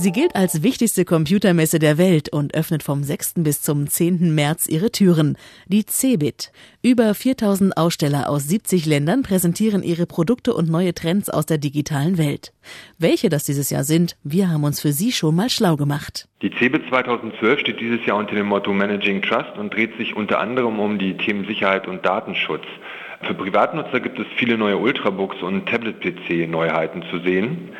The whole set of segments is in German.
Sie gilt als wichtigste Computermesse der Welt und öffnet vom 6. bis zum 10. März ihre Türen. Die CeBIT. Über 4000 Aussteller aus 70 Ländern präsentieren ihre Produkte und neue Trends aus der digitalen Welt. Welche das dieses Jahr sind, wir haben uns für Sie schon mal schlau gemacht. Die CeBIT 2012 steht dieses Jahr unter dem Motto Managing Trust und dreht sich unter anderem um die Themen Sicherheit und Datenschutz. Für Privatnutzer gibt es viele neue Ultrabooks und Tablet-PC-Neuheiten zu sehen.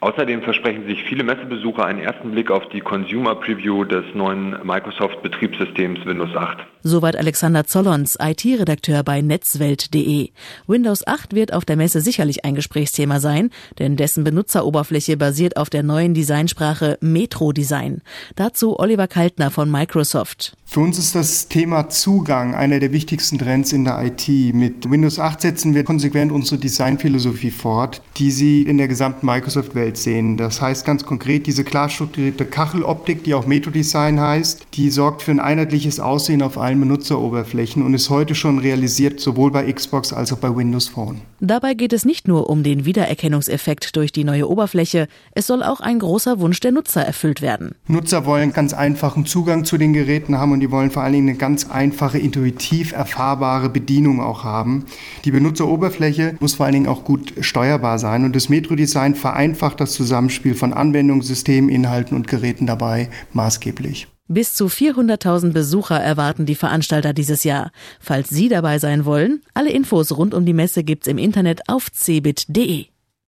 Außerdem versprechen sich viele Messebesucher einen ersten Blick auf die Consumer Preview des neuen Microsoft Betriebssystems Windows 8. Soweit Alexander Zollons, IT-Redakteur bei netzwelt.de. Windows 8 wird auf der Messe sicherlich ein Gesprächsthema sein, denn dessen Benutzeroberfläche basiert auf der neuen Designsprache Metro Design. Dazu Oliver Kaltner von Microsoft. Für uns ist das Thema Zugang einer der wichtigsten Trends in der IT. Mit Windows 8 setzen wir konsequent unsere Designphilosophie fort, die Sie in der gesamten Microsoft-Welt sehen. Das heißt ganz konkret, diese klar strukturierte Kacheloptik, die auch Metro Design heißt, die sorgt für ein einheitliches Aussehen auf allen Benutzeroberflächen und ist heute schon realisiert, sowohl bei Xbox als auch bei Windows Phone. Dabei geht es nicht nur um den Wiedererkennungseffekt durch die neue Oberfläche, es soll auch ein großer Wunsch der Nutzer erfüllt werden. Nutzer wollen ganz einfachen Zugang zu den Geräten haben und die wollen vor allen Dingen eine ganz einfache, intuitiv erfahrbare Bedienung auch haben. Die Benutzeroberfläche muss vor allen Dingen auch gut steuerbar sein und das Metro-Design vereinfacht das Zusammenspiel von Anwendungen, Systemen, Inhalten und Geräten dabei maßgeblich. Bis zu 400.000 Besucher erwarten die Veranstalter dieses Jahr. Falls Sie dabei sein wollen, alle Infos rund um die Messe gibt's im Internet auf cebit.de.